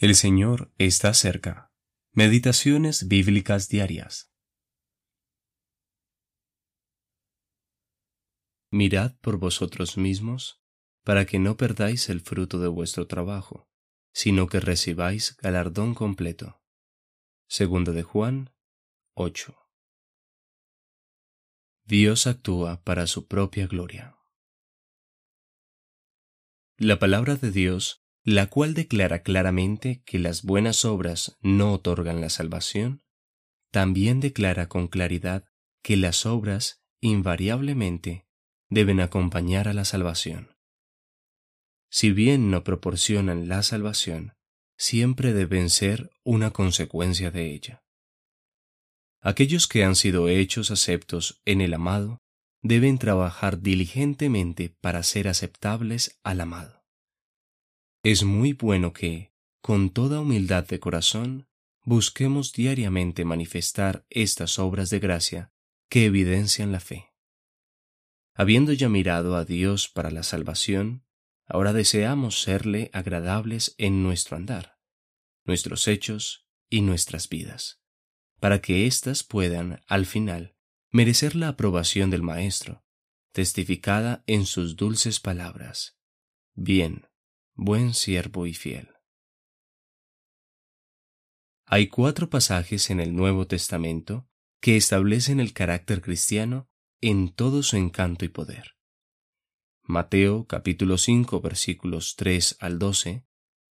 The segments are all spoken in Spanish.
El Señor está cerca. Meditaciones bíblicas diarias. Mirad por vosotros mismos, para que no perdáis el fruto de vuestro trabajo, sino que recibáis galardón completo. Segundo de Juan 8. Dios actúa para su propia gloria. La palabra de Dios la cual declara claramente que las buenas obras no otorgan la salvación, también declara con claridad que las obras invariablemente deben acompañar a la salvación. Si bien no proporcionan la salvación, siempre deben ser una consecuencia de ella. Aquellos que han sido hechos aceptos en el amado deben trabajar diligentemente para ser aceptables al amado. Es muy bueno que, con toda humildad de corazón, busquemos diariamente manifestar estas obras de gracia que evidencian la fe. Habiendo ya mirado a Dios para la salvación, ahora deseamos serle agradables en nuestro andar, nuestros hechos y nuestras vidas, para que éstas puedan, al final, merecer la aprobación del Maestro, testificada en sus dulces palabras. Bien, buen siervo y fiel. Hay cuatro pasajes en el Nuevo Testamento que establecen el carácter cristiano en todo su encanto y poder. Mateo capítulo 5 versículos 3 al 12,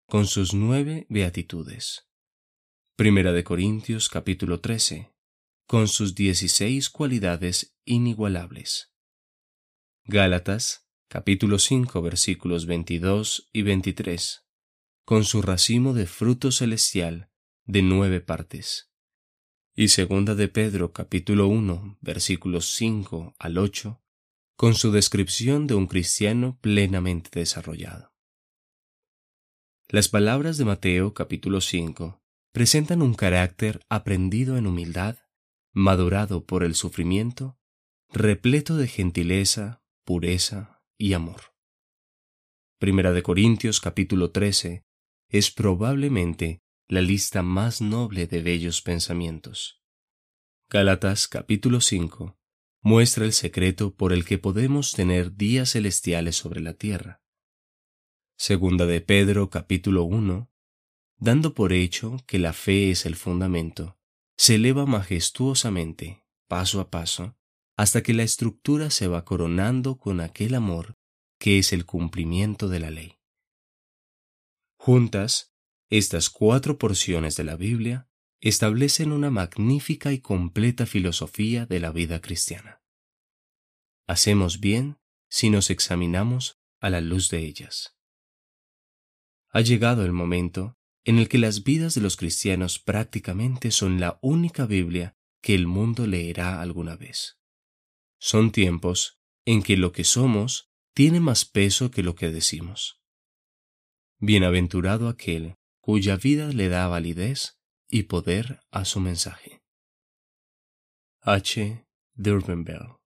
con sus nueve beatitudes. Primera de Corintios capítulo 13, con sus dieciséis cualidades inigualables. Gálatas capítulo 5 versículos 22 y 23, con su racimo de fruto celestial de nueve partes. Y segunda de Pedro capítulo 1 versículos 5 al 8, con su descripción de un cristiano plenamente desarrollado. Las palabras de Mateo capítulo 5 presentan un carácter aprendido en humildad, madurado por el sufrimiento, repleto de gentileza, pureza, y amor. Primera de Corintios capítulo 13 es probablemente la lista más noble de bellos pensamientos. Gálatas capítulo 5 muestra el secreto por el que podemos tener días celestiales sobre la tierra. Segunda de Pedro capítulo 1, dando por hecho que la fe es el fundamento, se eleva majestuosamente, paso a paso, hasta que la estructura se va coronando con aquel amor que es el cumplimiento de la ley. Juntas, estas cuatro porciones de la Biblia establecen una magnífica y completa filosofía de la vida cristiana. Hacemos bien si nos examinamos a la luz de ellas. Ha llegado el momento en el que las vidas de los cristianos prácticamente son la única Biblia que el mundo leerá alguna vez. Son tiempos en que lo que somos tiene más peso que lo que decimos. Bienaventurado aquel cuya vida le da validez y poder a su mensaje. H. Durbenbell